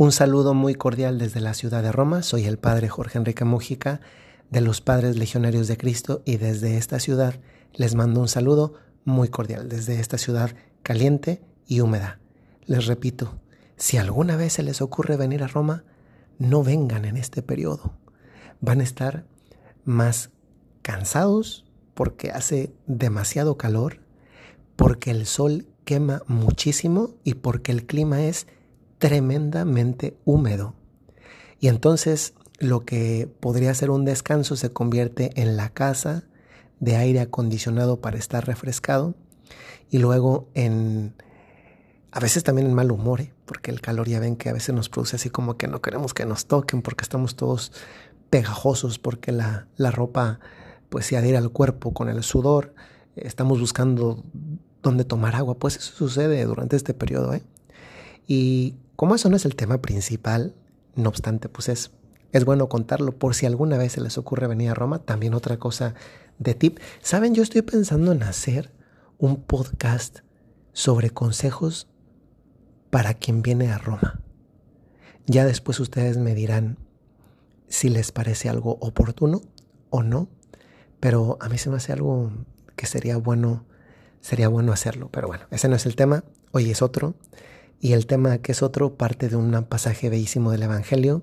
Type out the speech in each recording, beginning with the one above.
Un saludo muy cordial desde la ciudad de Roma. Soy el padre Jorge Enrique Mujica de los Padres Legionarios de Cristo y desde esta ciudad les mando un saludo muy cordial, desde esta ciudad caliente y húmeda. Les repito, si alguna vez se les ocurre venir a Roma, no vengan en este periodo. Van a estar más cansados porque hace demasiado calor, porque el sol quema muchísimo y porque el clima es tremendamente húmedo. Y entonces lo que podría ser un descanso se convierte en la casa de aire acondicionado para estar refrescado y luego en a veces también en mal humor, ¿eh? porque el calor ya ven que a veces nos produce así como que no queremos que nos toquen porque estamos todos pegajosos porque la, la ropa pues se adhiere al cuerpo con el sudor, estamos buscando dónde tomar agua, pues eso sucede durante este periodo. ¿eh? Y como eso no es el tema principal, no obstante, pues es, es bueno contarlo por si alguna vez se les ocurre venir a Roma. También otra cosa de tip. Saben, yo estoy pensando en hacer un podcast sobre consejos para quien viene a Roma. Ya después ustedes me dirán si les parece algo oportuno o no, pero a mí se me hace algo que sería bueno, sería bueno hacerlo. Pero bueno, ese no es el tema, hoy es otro. Y el tema que es otro parte de un pasaje bellísimo del Evangelio,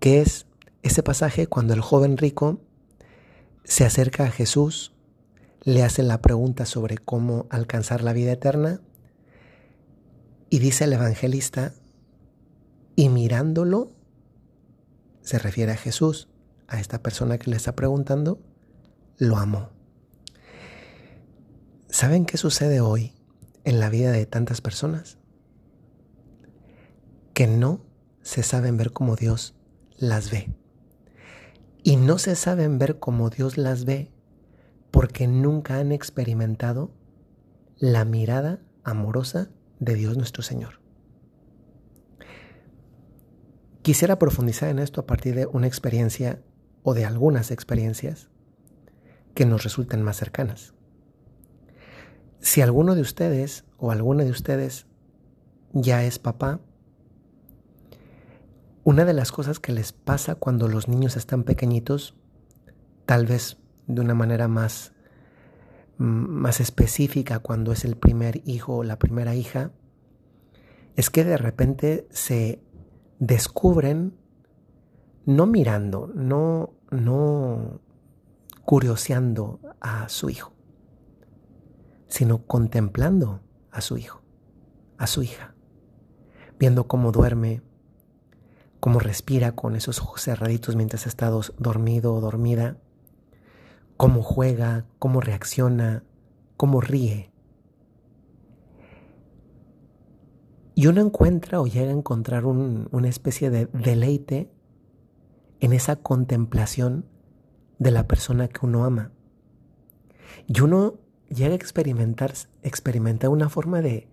que es ese pasaje cuando el joven rico se acerca a Jesús, le hace la pregunta sobre cómo alcanzar la vida eterna, y dice el evangelista, y mirándolo, se refiere a Jesús, a esta persona que le está preguntando, lo amó. ¿Saben qué sucede hoy en la vida de tantas personas? Que no se saben ver como Dios las ve. Y no se saben ver como Dios las ve porque nunca han experimentado la mirada amorosa de Dios nuestro Señor. Quisiera profundizar en esto a partir de una experiencia o de algunas experiencias que nos resulten más cercanas. Si alguno de ustedes o alguna de ustedes ya es papá una de las cosas que les pasa cuando los niños están pequeñitos, tal vez de una manera más, mm, más específica cuando es el primer hijo o la primera hija, es que de repente se descubren no mirando, no, no curioseando a su hijo, sino contemplando a su hijo, a su hija, viendo cómo duerme, cómo respira con esos ojos cerraditos mientras está dormido o dormida, cómo juega, cómo reacciona, cómo ríe. Y uno encuentra o llega a encontrar una especie de deleite en esa contemplación de la persona que uno ama. Y uno llega a experimentar, experimentar una forma de,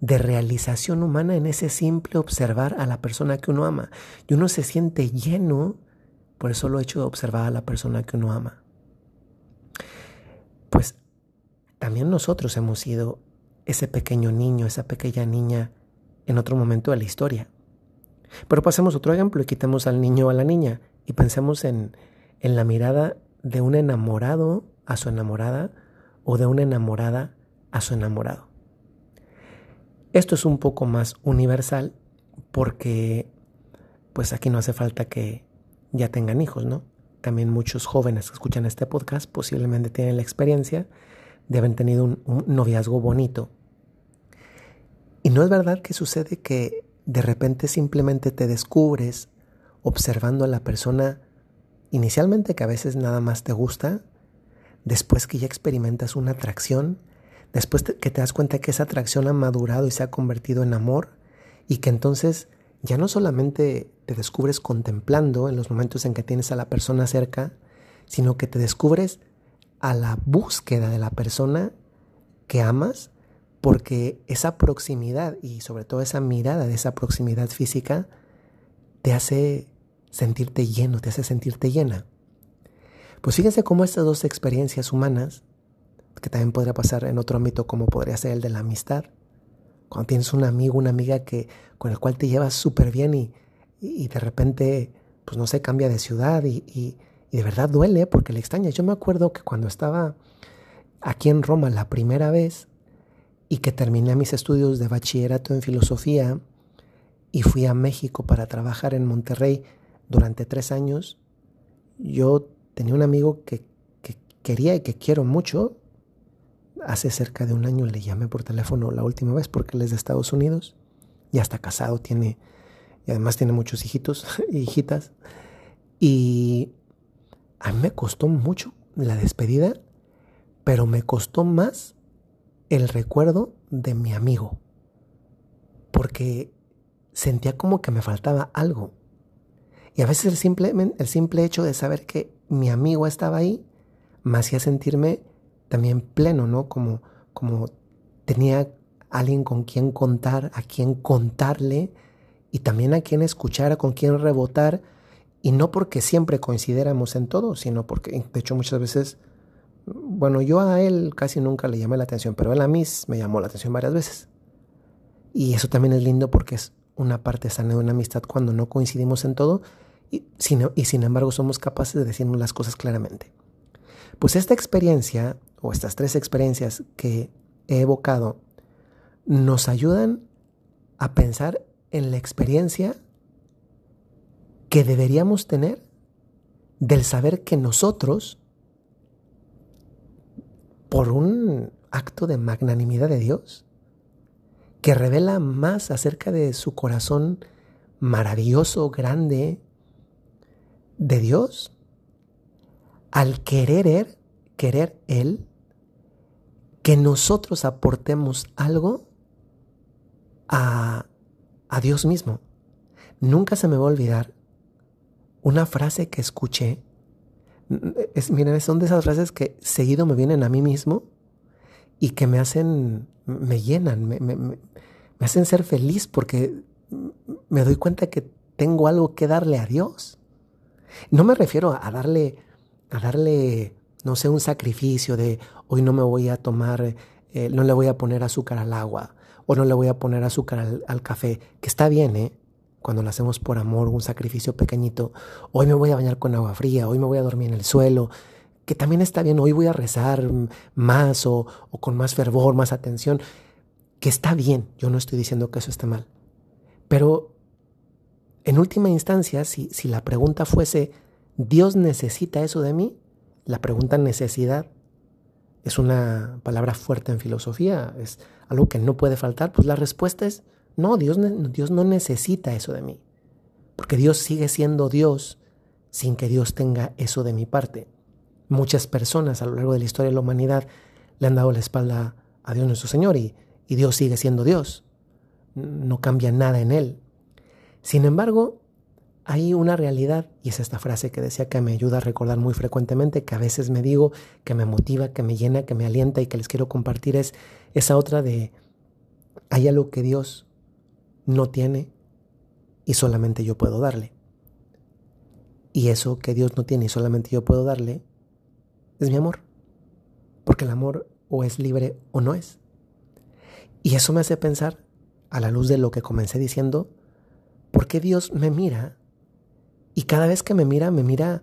de realización humana en ese simple observar a la persona que uno ama. Y uno se siente lleno por el solo hecho de observar a la persona que uno ama. Pues también nosotros hemos sido ese pequeño niño, esa pequeña niña en otro momento de la historia. Pero pasemos otro ejemplo y quitemos al niño o a la niña y pensemos en, en la mirada de un enamorado a su enamorada o de una enamorada a su enamorado. Esto es un poco más universal porque pues aquí no hace falta que ya tengan hijos, ¿no? También muchos jóvenes que escuchan este podcast posiblemente tienen la experiencia de haber tenido un, un noviazgo bonito. Y no es verdad que sucede que de repente simplemente te descubres observando a la persona inicialmente que a veces nada más te gusta, después que ya experimentas una atracción Después que te das cuenta que esa atracción ha madurado y se ha convertido en amor y que entonces ya no solamente te descubres contemplando en los momentos en que tienes a la persona cerca, sino que te descubres a la búsqueda de la persona que amas porque esa proximidad y sobre todo esa mirada de esa proximidad física te hace sentirte lleno, te hace sentirte llena. Pues fíjense cómo estas dos experiencias humanas que también podría pasar en otro ámbito como podría ser el de la amistad Cuando tienes un amigo, una amiga que, con el cual te llevas súper bien y, y, de repente, pues no sé, cambia de ciudad y, y, de verdad duele porque le extraña. Yo me acuerdo que cuando estaba aquí en Roma la primera vez y que terminé mis estudios de bachillerato en filosofía y fui a México para trabajar en Monterrey durante tres años, yo tenía un amigo que, que quería y que quiero mucho hace cerca de un año le llamé por teléfono la última vez porque él es de Estados Unidos. Ya está casado, tiene, y además tiene muchos hijitos y hijitas. Y a mí me costó mucho la despedida, pero me costó más el recuerdo de mi amigo. Porque sentía como que me faltaba algo. Y a veces el simple, el simple hecho de saber que mi amigo estaba ahí me hacía sentirme también pleno, ¿no? Como, como tenía alguien con quien contar, a quien contarle y también a quien escuchar, a con quien rebotar. Y no porque siempre coincidiéramos en todo, sino porque, de hecho, muchas veces, bueno, yo a él casi nunca le llamé la atención, pero él a mí me llamó la atención varias veces. Y eso también es lindo porque es una parte sana de una amistad cuando no coincidimos en todo y sin, y sin embargo somos capaces de decirnos las cosas claramente. Pues esta experiencia o estas tres experiencias que he evocado nos ayudan a pensar en la experiencia que deberíamos tener del saber que nosotros, por un acto de magnanimidad de Dios, que revela más acerca de su corazón maravilloso, grande, de Dios, al querer, querer Él, que nosotros aportemos algo a, a Dios mismo. Nunca se me va a olvidar una frase que escuché. Es, miren, son de esas frases que seguido me vienen a mí mismo y que me hacen, me llenan, me, me, me, hacen ser feliz porque me doy cuenta que tengo algo que darle a Dios. No me refiero a darle, a darle no sé, un sacrificio de hoy no me voy a tomar, eh, no le voy a poner azúcar al agua o no le voy a poner azúcar al, café, que está bien, ¿eh? Cuando lo hacemos por amor, un sacrificio pequeñito. Hoy me voy a bañar con agua fría, hoy me voy a dormir en el suelo, que también está bien, hoy voy a rezar más o, o con más fervor, más atención, que está bien, yo no estoy diciendo que eso esté mal. Pero en última instancia, si, si la pregunta fuese, ¿Dios necesita eso de mí? La pregunta necesidad es una palabra fuerte en filosofía, es algo que no puede faltar. Pues la respuesta es, no, Dios, Dios no necesita eso de mí, porque Dios sigue siendo Dios sin que Dios tenga eso de mi parte. Muchas personas a lo largo de la historia de la humanidad le han dado la espalda a Dios nuestro Señor y, y Dios sigue siendo Dios. No cambia nada en Él. Sin embargo, hay una realidad, y es esta frase que decía que me ayuda a recordar muy frecuentemente, que a veces me digo, que me motiva, que me llena, que me alienta y que les quiero compartir, es esa otra de, hay algo que Dios no tiene y solamente yo puedo darle. Y eso que Dios no tiene y solamente yo puedo darle es mi amor. Porque el amor o es libre o no es. Y eso me hace pensar, a la luz de lo que comencé diciendo, ¿por qué Dios me mira y cada vez que me mira, me mira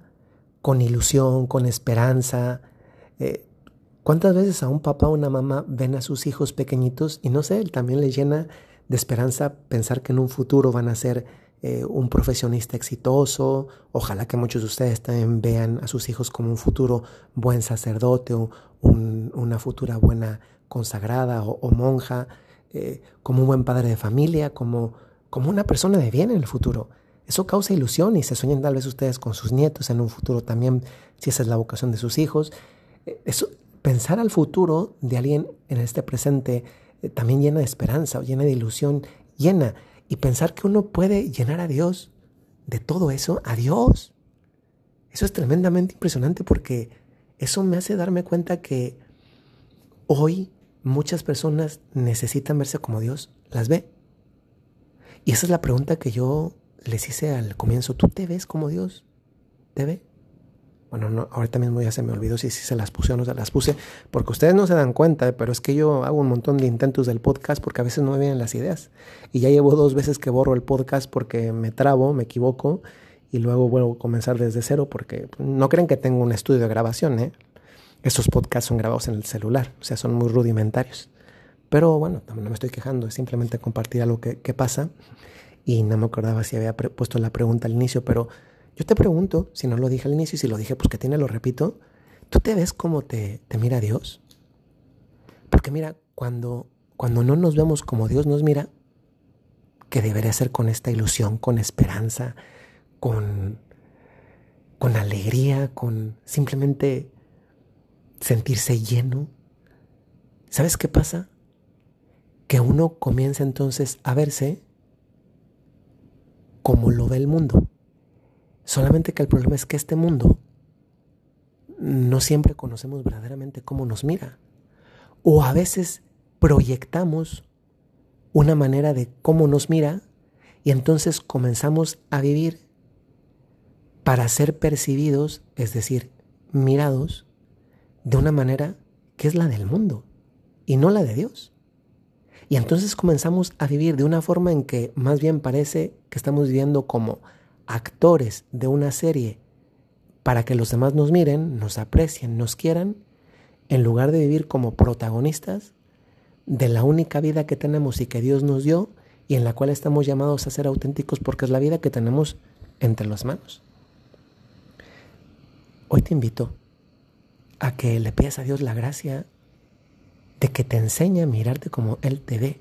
con ilusión, con esperanza. Eh, ¿Cuántas veces a un papá o una mamá ven a sus hijos pequeñitos y no sé, también les llena de esperanza pensar que en un futuro van a ser eh, un profesionista exitoso? Ojalá que muchos de ustedes también vean a sus hijos como un futuro buen sacerdote o una futura buena consagrada o, monja, eh, como un buen padre de familia, como, como una persona de bien en el futuro. Eso causa ilusión y se sueñan tal vez ustedes con sus nietos en un futuro también, si esa es la vocación de sus hijos. Eh, eso, pensar al futuro de alguien en este presente eh, también llena de esperanza, llena de ilusión, llena. Y pensar que uno puede llenar a Dios de todo eso, a Dios. Eso es tremendamente impresionante porque eso me hace darme cuenta que hoy muchas personas necesitan verse como Dios las ve. Y esa es la pregunta que yo les hice al comienzo, ¿tú te ves como Dios te ve? Bueno, no, ahorita mismo ya se me olvidó si, se las puse o no se las puse, porque ustedes no se dan cuenta, pero es que yo hago un montón de intentos del podcast porque a veces no me vienen las ideas. Y ya llevo dos veces que borro el podcast porque me trabo, me equivoco y luego vuelvo a comenzar desde cero porque no creen que tengo un estudio de grabación, ¿eh? Estos podcasts son grabados en el celular, o sea, son muy rudimentarios. Pero bueno, no me estoy quejando, es simplemente compartir algo que pasa. Y no me acordaba si había puesto la pregunta al inicio, pero yo te pregunto, si no lo dije al inicio y si lo dije, pues que tiene, lo repito, ¿tú te ves como te, mira Dios? Porque mira, cuando, cuando no nos vemos como Dios nos mira, que debería ser con esta ilusión, con esperanza, con, con alegría, con simplemente sentirse lleno. ¿Sabes qué pasa? Que uno comienza entonces a verse como lo ve el mundo. Solamente que el problema es que este mundo no siempre conocemos verdaderamente cómo nos mira. O a veces proyectamos una manera de cómo nos mira y entonces comenzamos a vivir para ser percibidos, es decir, mirados, de una manera que es la del mundo y no la de Dios. Y entonces comenzamos a vivir de una forma en que más bien parece que estamos viviendo como actores de una serie para que los demás nos miren, nos aprecien, nos quieran, en lugar de vivir como protagonistas de la única vida que tenemos y que Dios nos dio y en la cual estamos llamados a ser auténticos porque es la vida que tenemos entre las manos. Hoy te invito a que le pidas a Dios la gracia de que te enseñe a mirarte como Él te ve,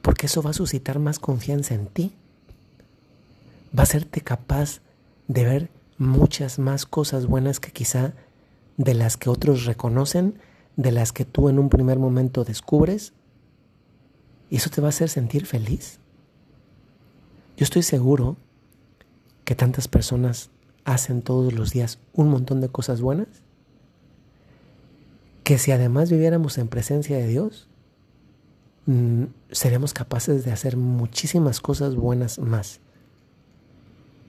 porque eso va a suscitar más confianza en ti va a hacerte capaz de ver muchas más cosas buenas que quizá de las que otros reconocen, de las que tú en un primer momento descubres. Y eso te va a hacer sentir feliz. Yo estoy seguro que tantas personas hacen todos los días un montón de cosas buenas, que si además viviéramos en presencia de Dios, mm, seríamos capaces de hacer muchísimas cosas buenas más.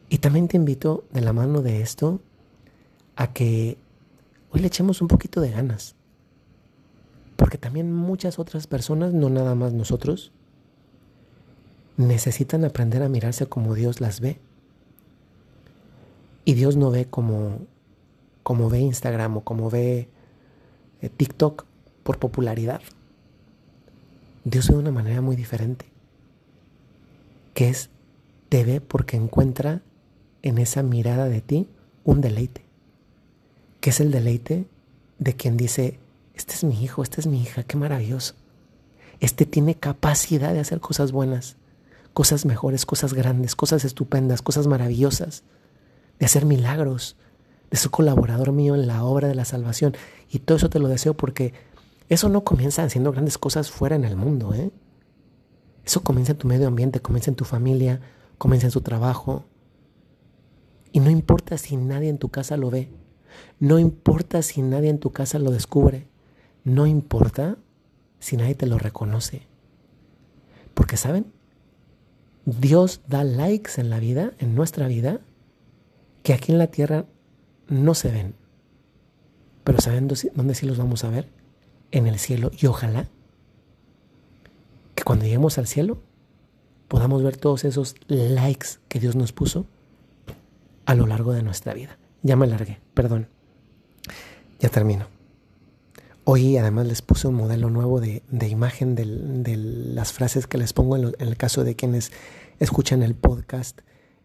Y también te invito de la mano de esto a que hoy le echemos un poquito de ganas. Porque también muchas otras personas, no nada más nosotros, necesitan aprender a mirarse como Dios las ve. Y Dios no ve como, como ve Instagram o como ve TikTok por popularidad. Dios ve de una manera muy diferente, que es, te ve porque encuentra en esa mirada de ti un deleite, que es el deleite de quien dice, este es mi hijo, esta es mi hija, qué maravilloso. Este tiene capacidad de hacer cosas buenas, cosas mejores, cosas grandes, cosas estupendas, cosas maravillosas, de hacer milagros, de ser colaborador mío en la obra de la salvación. Y todo eso te lo deseo porque eso no comienza haciendo grandes cosas fuera en el mundo. ¿eh? Eso comienza en tu medio ambiente, comienza en tu familia, comienza en su trabajo, y no importa si nadie en tu casa lo ve. No importa si nadie en tu casa lo descubre. No importa si nadie te lo reconoce. Porque, ¿saben? Dios da likes en la vida, en nuestra vida, que aquí en la tierra no se ven. Pero ¿saben dónde sí los vamos a ver? En el cielo. Y ojalá que cuando lleguemos al cielo podamos ver todos esos likes que Dios nos puso a lo largo de nuestra vida. Ya me alargué, perdón. Ya termino. Hoy además les puse un modelo nuevo de, imagen de las frases que les pongo en, el caso de quienes escuchan el podcast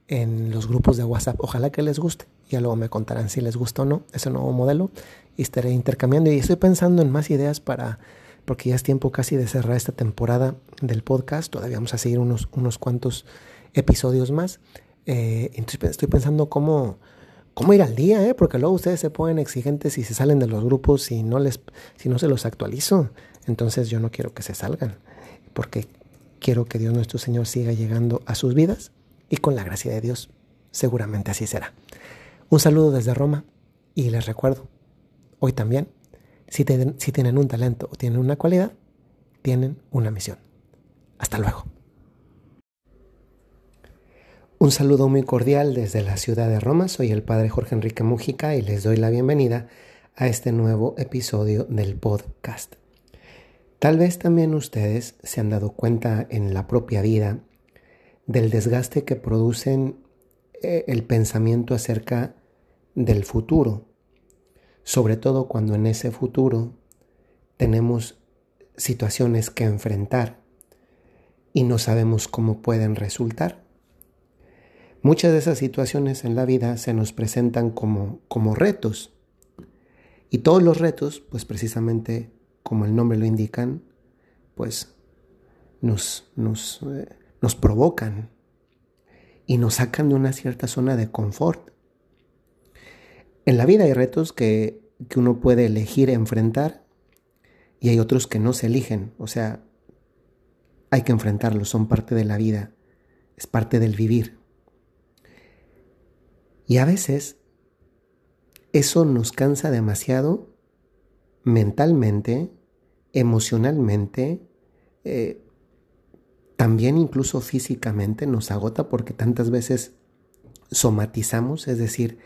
en los grupos de WhatsApp. Ojalá que les guste. Ya luego me contarán si les gusta o no ese nuevo modelo y estaré intercambiando. Y estoy pensando en más ideas para, porque ya es tiempo casi de cerrar esta temporada del podcast. Todavía vamos a seguir unos, unos cuantos episodios más. Eh, entonces estoy pensando cómo, cómo ir al día, ¿eh? porque luego ustedes se ponen exigentes y se salen de los grupos y no les, si no se los actualizo. Entonces yo no quiero que se salgan, porque quiero que Dios nuestro Señor siga llegando a sus vidas y con la gracia de Dios seguramente así será. Un saludo desde Roma y les recuerdo, hoy también, si, si tienen un talento o tienen una cualidad, tienen una misión. Hasta luego. Un saludo muy cordial desde la ciudad de Roma. Soy el padre Jorge Enrique Mújica y les doy la bienvenida a este nuevo episodio del podcast. Tal vez también ustedes se han dado cuenta en la propia vida del desgaste que producen eh, el pensamiento acerca del futuro, sobre todo cuando en ese futuro tenemos situaciones que enfrentar y no sabemos cómo pueden resultar. Muchas de esas situaciones en la vida se nos presentan como, como retos. Y todos los retos, pues precisamente como el nombre lo indican, pues nos, nos, eh, nos provocan y nos sacan de una cierta zona de confort. En la vida hay retos que, que uno puede elegir enfrentar y hay otros que no se eligen. O sea, hay que enfrentarlos, son parte de la vida, es parte del vivir. Y a veces eso nos cansa demasiado mentalmente, emocionalmente, eh, también incluso físicamente nos agota porque tantas veces somatizamos, es decir,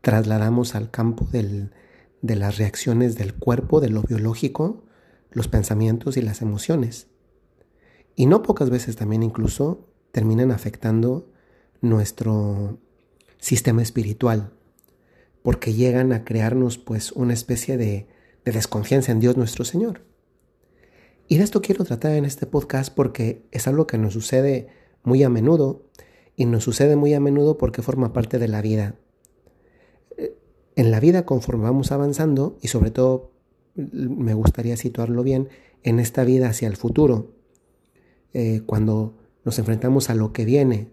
trasladamos al campo de las reacciones del cuerpo, de lo biológico, los pensamientos y las emociones. Y no pocas veces también incluso terminan afectando nuestro sistema espiritual, porque llegan a crearnos pues una especie de, de desconfianza en Dios nuestro Señor. Y de esto quiero tratar en este podcast porque es algo que nos sucede muy a menudo y nos sucede muy a menudo porque forma parte de la vida. En la vida conforme vamos avanzando y sobre todo me gustaría situarlo bien en esta vida hacia el futuro, eh, cuando nos enfrentamos a lo que viene,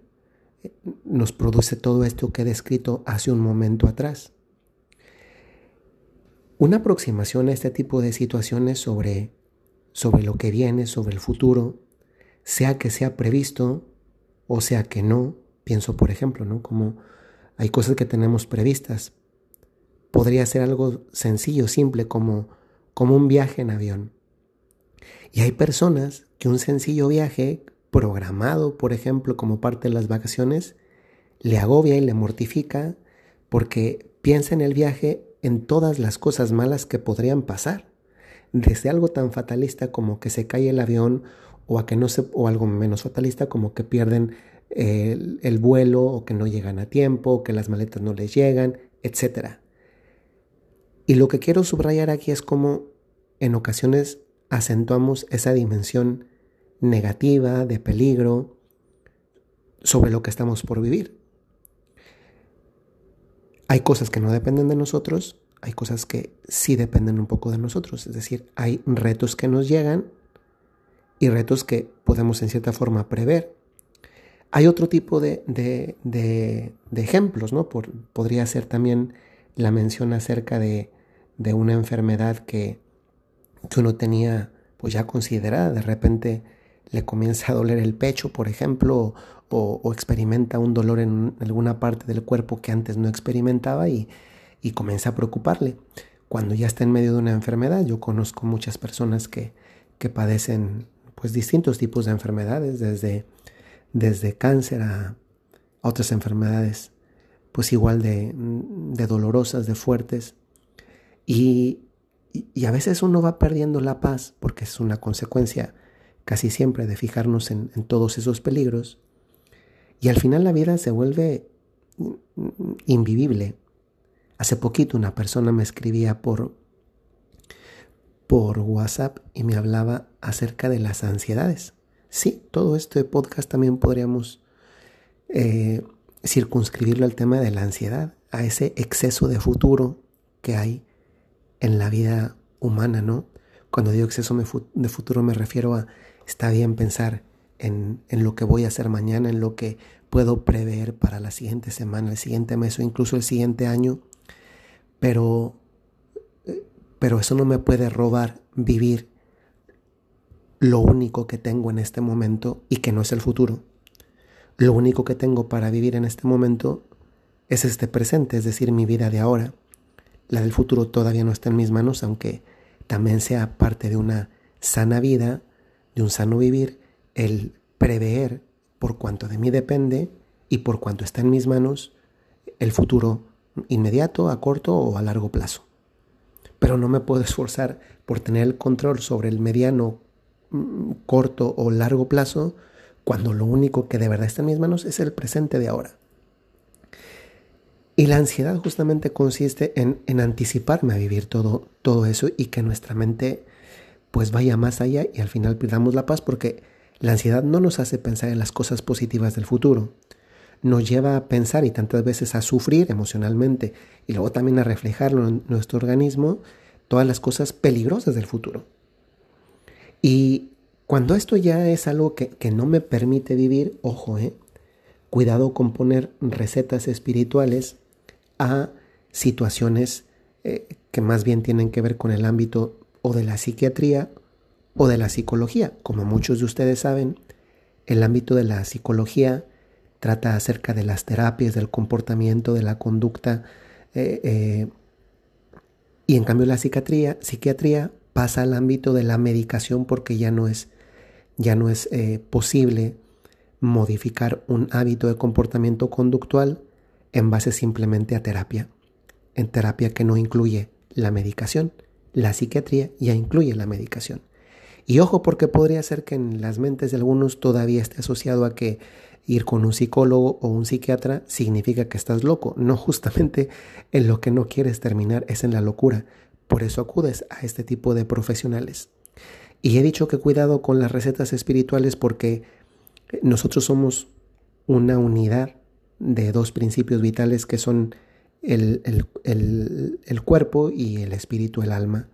nos produce todo esto que he descrito hace un momento atrás. Una aproximación a este tipo de situaciones sobre, sobre lo que viene, sobre el futuro, sea que sea previsto o sea que no, pienso por ejemplo, ¿no? Como hay cosas que tenemos previstas. Podría ser algo sencillo, simple, como, como un viaje en avión. Y hay personas que un sencillo viaje programado, por ejemplo, como parte de las vacaciones, le agobia y le mortifica porque piensa en el viaje en todas las cosas malas que podrían pasar, desde algo tan fatalista como que se cae el avión o a que no se o algo menos fatalista como que pierden el, el vuelo o que no llegan a tiempo, o que las maletas no les llegan, etc. Y lo que quiero subrayar aquí es cómo en ocasiones acentuamos esa dimensión negativa, de peligro, sobre lo que estamos por vivir. Hay cosas que no dependen de nosotros, hay cosas que sí dependen un poco de nosotros, es decir, hay retos que nos llegan y retos que podemos en cierta forma prever. Hay otro tipo de, de, ejemplos, ¿no? podría ser también la mención acerca de, una enfermedad que, que uno tenía pues ya considerada, de repente le comienza a doler el pecho, por ejemplo, o, experimenta un dolor en alguna parte del cuerpo que antes no experimentaba y, comienza a preocuparle. Cuando ya está en medio de una enfermedad, yo conozco muchas personas que, que padecen pues distintos tipos de enfermedades, desde, desde cáncer a, otras enfermedades, pues igual de, de dolorosas, de fuertes. Y, a veces uno va perdiendo la paz porque es una consecuencia casi siempre de fijarnos en, todos esos peligros. Y al final la vida se vuelve invivible. Hace poquito una persona me escribía por, por WhatsApp y me hablaba acerca de las ansiedades. Sí, todo este podcast también podríamos eh, circunscribirlo al tema de la ansiedad, a ese exceso de futuro que hay en la vida humana, ¿no? Cuando digo exceso de futuro me refiero a Está bien pensar en, lo que voy a hacer mañana, en lo que puedo prever para la siguiente semana, el siguiente mes o incluso el siguiente año, pero, pero eso no me puede robar vivir lo único que tengo en este momento y que no es el futuro. Lo único que tengo para vivir en este momento es este presente, es decir, mi vida de ahora. La del futuro todavía no está en mis manos, aunque también sea parte de una sana vida de un sano vivir el prever, por cuanto de mí depende, y por cuanto está en mis manos, el futuro inmediato, a corto o a largo plazo. Pero no me puedo esforzar por tener el control sobre el mediano, mm, corto o largo plazo cuando lo único que de verdad está en mis manos es el presente de ahora. Y la ansiedad justamente consiste en, en anticiparme a vivir todo, todo eso y que nuestra mente pues vaya más allá y al final perdamos la paz porque la ansiedad no nos hace pensar en las cosas positivas del futuro. Nos lleva a pensar y tantas veces a sufrir emocionalmente y luego también a reflejarlo en nuestro organismo todas las cosas peligrosas del futuro. Y cuando esto ya es algo que, que no me permite vivir, ojo, eh, cuidado con poner recetas espirituales a situaciones eh, que más bien tienen que ver con el ámbito o de la psiquiatría o de la psicología. Como muchos de ustedes saben, el ámbito de la psicología trata acerca de las terapias, del comportamiento, de la conducta, eh, eh, y en cambio la psiquiatría, psiquiatría pasa al ámbito de la medicación porque ya no es, ya no es posible modificar un hábito de comportamiento conductual en base simplemente a terapia, en terapia que no incluye la medicación. La psiquiatría ya incluye la medicación. Y ojo porque podría ser que en las mentes de algunos todavía esté asociado a que ir con un psicólogo o un psiquiatra significa que estás loco. No, justamente en lo que no quieres terminar es en la locura. Por eso acudes a este tipo de profesionales. Y he dicho que cuidado con las recetas espirituales porque nosotros somos una unidad de dos principios vitales que son el, el, cuerpo y el espíritu, el alma.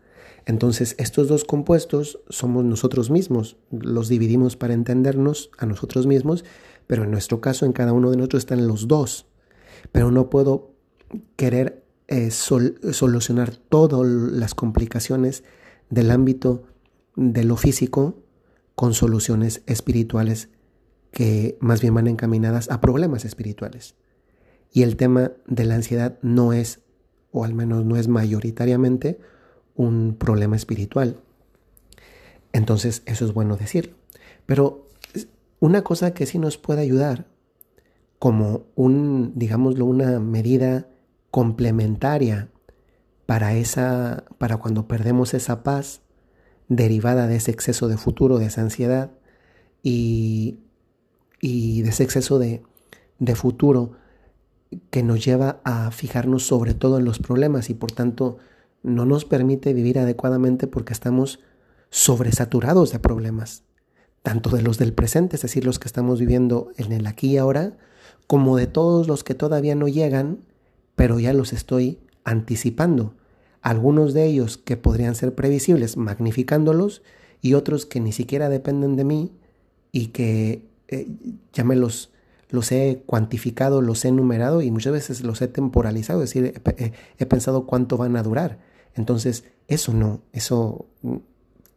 Entonces, estos dos compuestos somos nosotros mismos, los dividimos para entendernos a nosotros mismos, pero en nuestro caso, en cada uno de nosotros están los dos. Pero no puedo querer eh, solucionar todas las complicaciones del ámbito de lo físico con soluciones espirituales que más bien van encaminadas a problemas espirituales. Y el tema de la ansiedad no es, o al menos no es mayoritariamente, un problema espiritual. Entonces, eso es bueno decirlo. Pero una cosa que sí nos puede ayudar, como un, digámoslo, una medida complementaria para esa, para cuando perdemos esa paz derivada de ese exceso de futuro, de esa ansiedad, y y de ese exceso de, de futuro que nos lleva a fijarnos sobre todo en los problemas y por tanto no nos permite vivir adecuadamente porque estamos sobresaturados de problemas, tanto de los del presente, es decir, los que estamos viviendo en el aquí y ahora, como de todos los que todavía no llegan, pero ya los estoy anticipando. Algunos de ellos que podrían ser previsibles, magnificándolos, y otros que ni siquiera dependen de mí y que eh, ya me los, los he cuantificado, los he numerado y muchas veces los he temporalizado, es decir, he, pensado cuánto van a durar. Entonces, eso no, eso mm,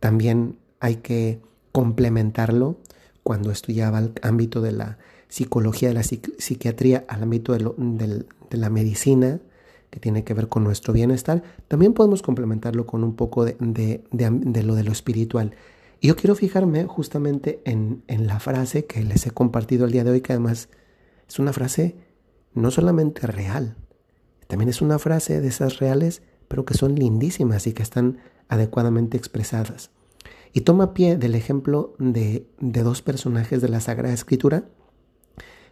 también hay que complementarlo cuando esto ya va al ámbito de la psicología, de la psiquiatría, al ámbito de, la medicina, que tiene que ver con nuestro bienestar, también podemos complementarlo con un poco de, de lo de lo espiritual. Y yo quiero fijarme justamente en, en la frase que les he compartido el día de hoy, que además es una frase no solamente real, también es una frase de esas reales, pero que son lindísimas y que están adecuadamente expresadas. Y toma pie del ejemplo de, de, dos personajes de la Sagrada Escritura,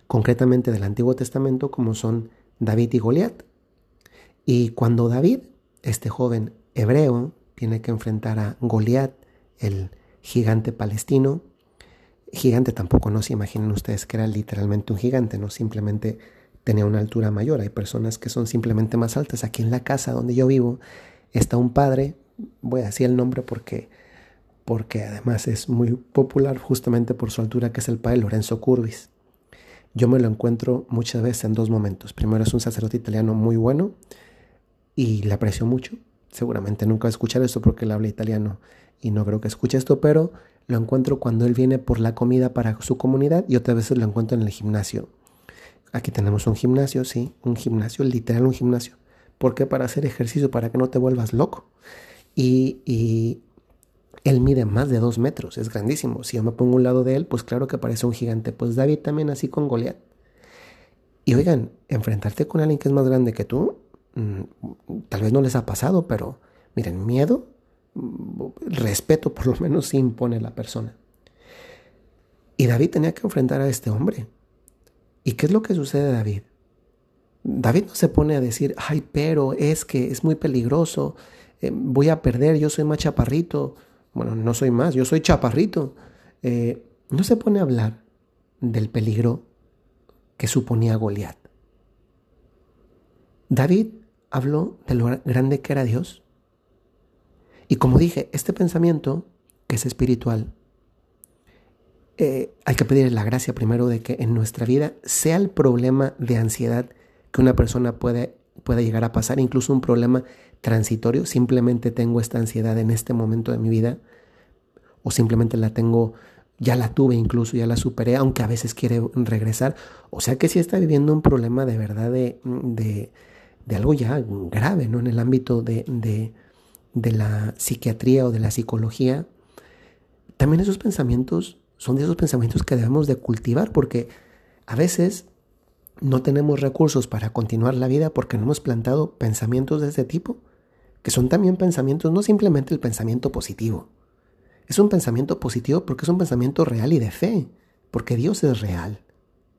concretamente del Antiguo Testamento, como son David y Goliat. Y cuando David, este joven hebreo, tiene que enfrentar a Goliat, el gigante palestino. Gigante tampoco no se imaginen ustedes que era literalmente un gigante, no simplemente tenía una altura mayor. Hay personas que son simplemente más altas. Aquí en la casa donde yo vivo está un padre, voy a decir el nombre porque, porque además es muy popular justamente por su altura, que es el padre Lorenzo Curvis. Yo me lo encuentro muchas veces en dos momentos. Primero es un sacerdote italiano muy bueno y le aprecio mucho. Seguramente nunca va a escuchar esto porque él habla italiano y no creo que escuche esto, pero lo encuentro cuando él viene por la comida para su comunidad y otras veces lo encuentro en el gimnasio. Aquí tenemos un gimnasio, sí, un gimnasio, literal un gimnasio. ¿Por qué? Para hacer ejercicio, para que no te vuelvas loco. Y, él mide más de dos metros, es grandísimo. Si yo me pongo un lado de él, pues claro que parece un gigante. Pues David también así con Goliat. Y oigan, enfrentarte con alguien que es más grande que tú, mm, tal vez no les ha pasado, pero miren, miedo, mm, respeto por lo menos sí impone la persona. Y David tenía que enfrentar a este hombre. ¿Y qué es lo que sucede David? David no se pone a decir, ay, pero es que es muy peligroso, eh, voy a perder, yo soy más chaparrito. Bueno, no soy más, yo soy chaparrito. Eh, no se pone a hablar del peligro que suponía Goliat. David habló de lo grande que era Dios. Y como dije, este pensamiento, que es espiritual, eh, hay que pedir la gracia primero de que en nuestra vida sea el problema de ansiedad que una persona puede, llegar a pasar, incluso un problema transitorio, simplemente tengo esta ansiedad en este momento de mi vida, o simplemente la tengo, ya la tuve incluso, ya la superé, aunque a veces quiere regresar, o sea que si está viviendo un problema de verdad de, de, algo ya grave, ¿no? En el ámbito de, de, de la psiquiatría o de la psicología, también esos pensamientos son de esos pensamientos que debemos de cultivar, porque a veces no tenemos recursos para continuar la vida porque no hemos plantado pensamientos de ese tipo, que son también pensamientos, no simplemente el pensamiento positivo. Es un pensamiento positivo porque es un pensamiento real y de fe, porque Dios es real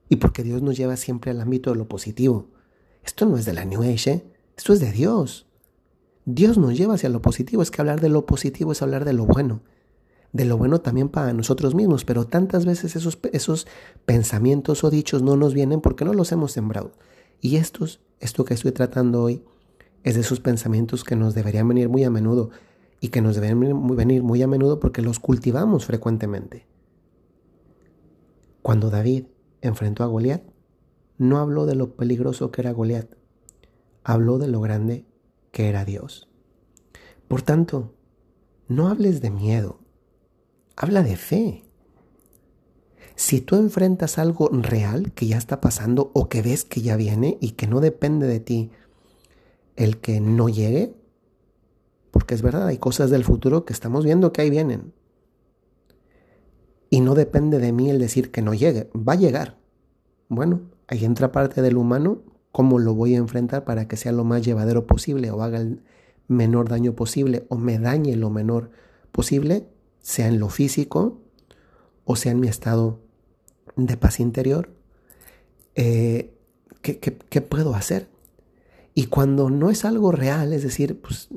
y porque Dios nos lleva siempre al ámbito de lo positivo. Esto no es de la New Age, ¿eh? esto es de Dios. Dios nos lleva hacia lo positivo, es que hablar de lo positivo es hablar de lo bueno, de lo bueno también para nosotros mismos, pero tantas veces esos, esos pensamientos o dichos no nos vienen porque no los hemos sembrado. Y estos, esto que estoy tratando hoy, es de esos pensamientos que nos deberían venir muy a menudo y que nos deberían venir muy a menudo porque los cultivamos frecuentemente. Cuando David enfrentó a Goliat, no habló de lo peligroso que era Goliat, habló de lo grande que era Dios. Por tanto, no hables de miedo, habla de fe. Si tú enfrentas algo real que ya está pasando o que ves que ya viene y que no depende de ti el que no llegue, porque es verdad, hay cosas del futuro que estamos viendo que ahí vienen. Y no depende de mí el decir que no llegue, va a llegar. Bueno, ahí entra parte del humano, cómo lo voy a enfrentar para que sea lo más llevadero posible o haga el menor daño posible o me dañe lo menor posible sea en lo físico o sea en mi estado de paz interior, eh, ¿qué, puedo hacer? Y cuando no es algo real, es decir, pues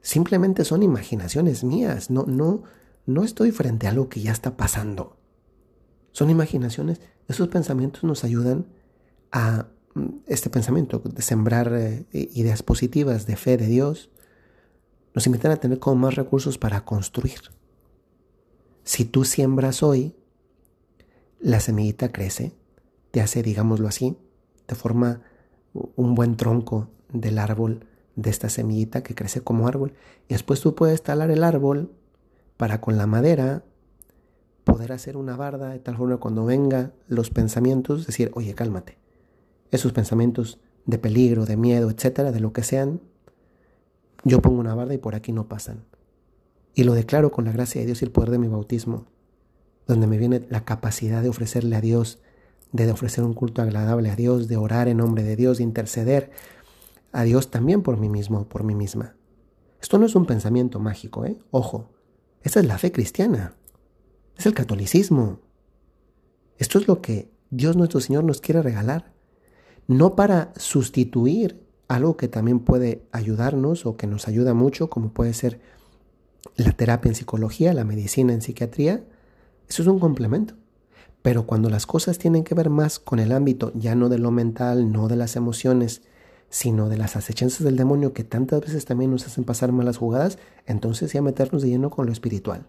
simplemente son imaginaciones mías, no, no, no estoy frente a algo que ya está pasando. Son imaginaciones, esos pensamientos nos ayudan a este pensamiento de sembrar eh, ideas positivas de fe de Dios, nos invitan a tener como más recursos para construir. Si tú siembras hoy, la semillita crece, te hace, digámoslo así, te forma un buen tronco del árbol de esta semillita que crece como árbol. Y después tú puedes talar el árbol para con la madera poder hacer una barda de tal forma cuando venga los pensamientos, decir, oye, cálmate. Esos pensamientos de peligro, de miedo, etcétera, de lo que sean, yo pongo una barda y por aquí no pasan. Y lo declaro con la gracia de Dios y el poder de mi bautismo, donde me viene la capacidad de ofrecerle a Dios, de ofrecer un culto agradable a Dios, de orar en nombre de Dios, de interceder a Dios también por mí mismo, por mí misma. Esto no es un pensamiento mágico, ¿eh? Ojo, esta es la fe cristiana, es el catolicismo. Esto es lo que Dios nuestro Señor nos quiere regalar, no para sustituir algo que también puede ayudarnos o que nos ayuda mucho, como puede ser la terapia en psicología, la medicina en psiquiatría, eso es un complemento. Pero cuando las cosas tienen que ver más con el ámbito ya no de lo mental, no de las emociones, sino de las acechanzas del demonio que tantas veces también nos hacen pasar malas jugadas, entonces ya meternos de lleno con lo espiritual.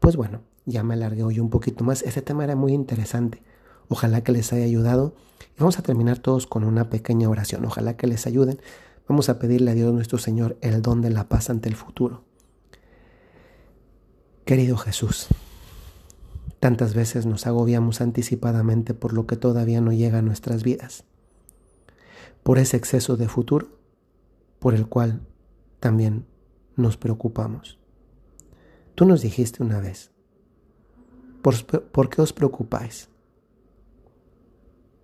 Pues bueno, ya me alargué hoy un poquito más. Este tema era muy interesante. Ojalá que les haya ayudado. Y vamos a terminar todos con una pequeña oración. Ojalá que les ayuden. Vamos a pedirle a Dios nuestro Señor el don de la paz ante el futuro. Querido Jesús, tantas veces nos agobiamos anticipadamente por lo que todavía no llega a nuestras vidas, por ese exceso de futuro por el cual también nos preocupamos. Tú nos dijiste una vez, ¿por, qué os preocupáis?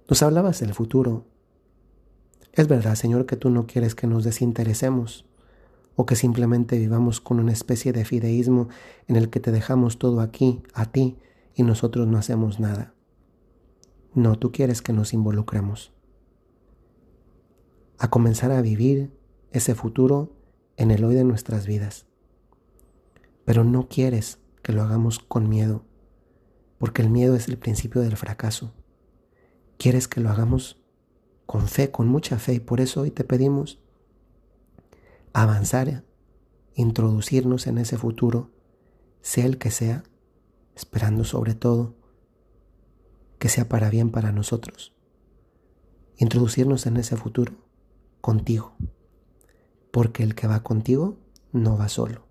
Nos hablabas del futuro. Es verdad, Señor, que tú no quieres que nos desinteresemos o que simplemente vivamos con una especie de fideísmo en el que te dejamos todo aquí, a ti, y nosotros no hacemos nada. No, tú quieres que nos involucremos. A comenzar a vivir ese futuro en el hoy de nuestras vidas. Pero no quieres que lo hagamos con miedo, porque el miedo es el principio del fracaso. Quieres que lo hagamos con fe, con mucha fe, y por eso hoy te pedimos avanzar, introducirnos en ese futuro, sea el que sea, esperando sobre todo que sea para bien para nosotros. Introducirnos en ese futuro contigo, porque el que va contigo no va solo,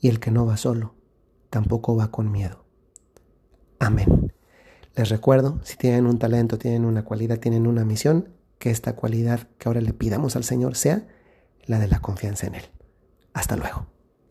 y el que no va solo tampoco va con miedo. Amén. Les recuerdo, si tienen un talento, tienen una cualidad, tienen una misión, que esta cualidad que ahora le pidamos al Señor sea la de la confianza en Él. Hasta luego.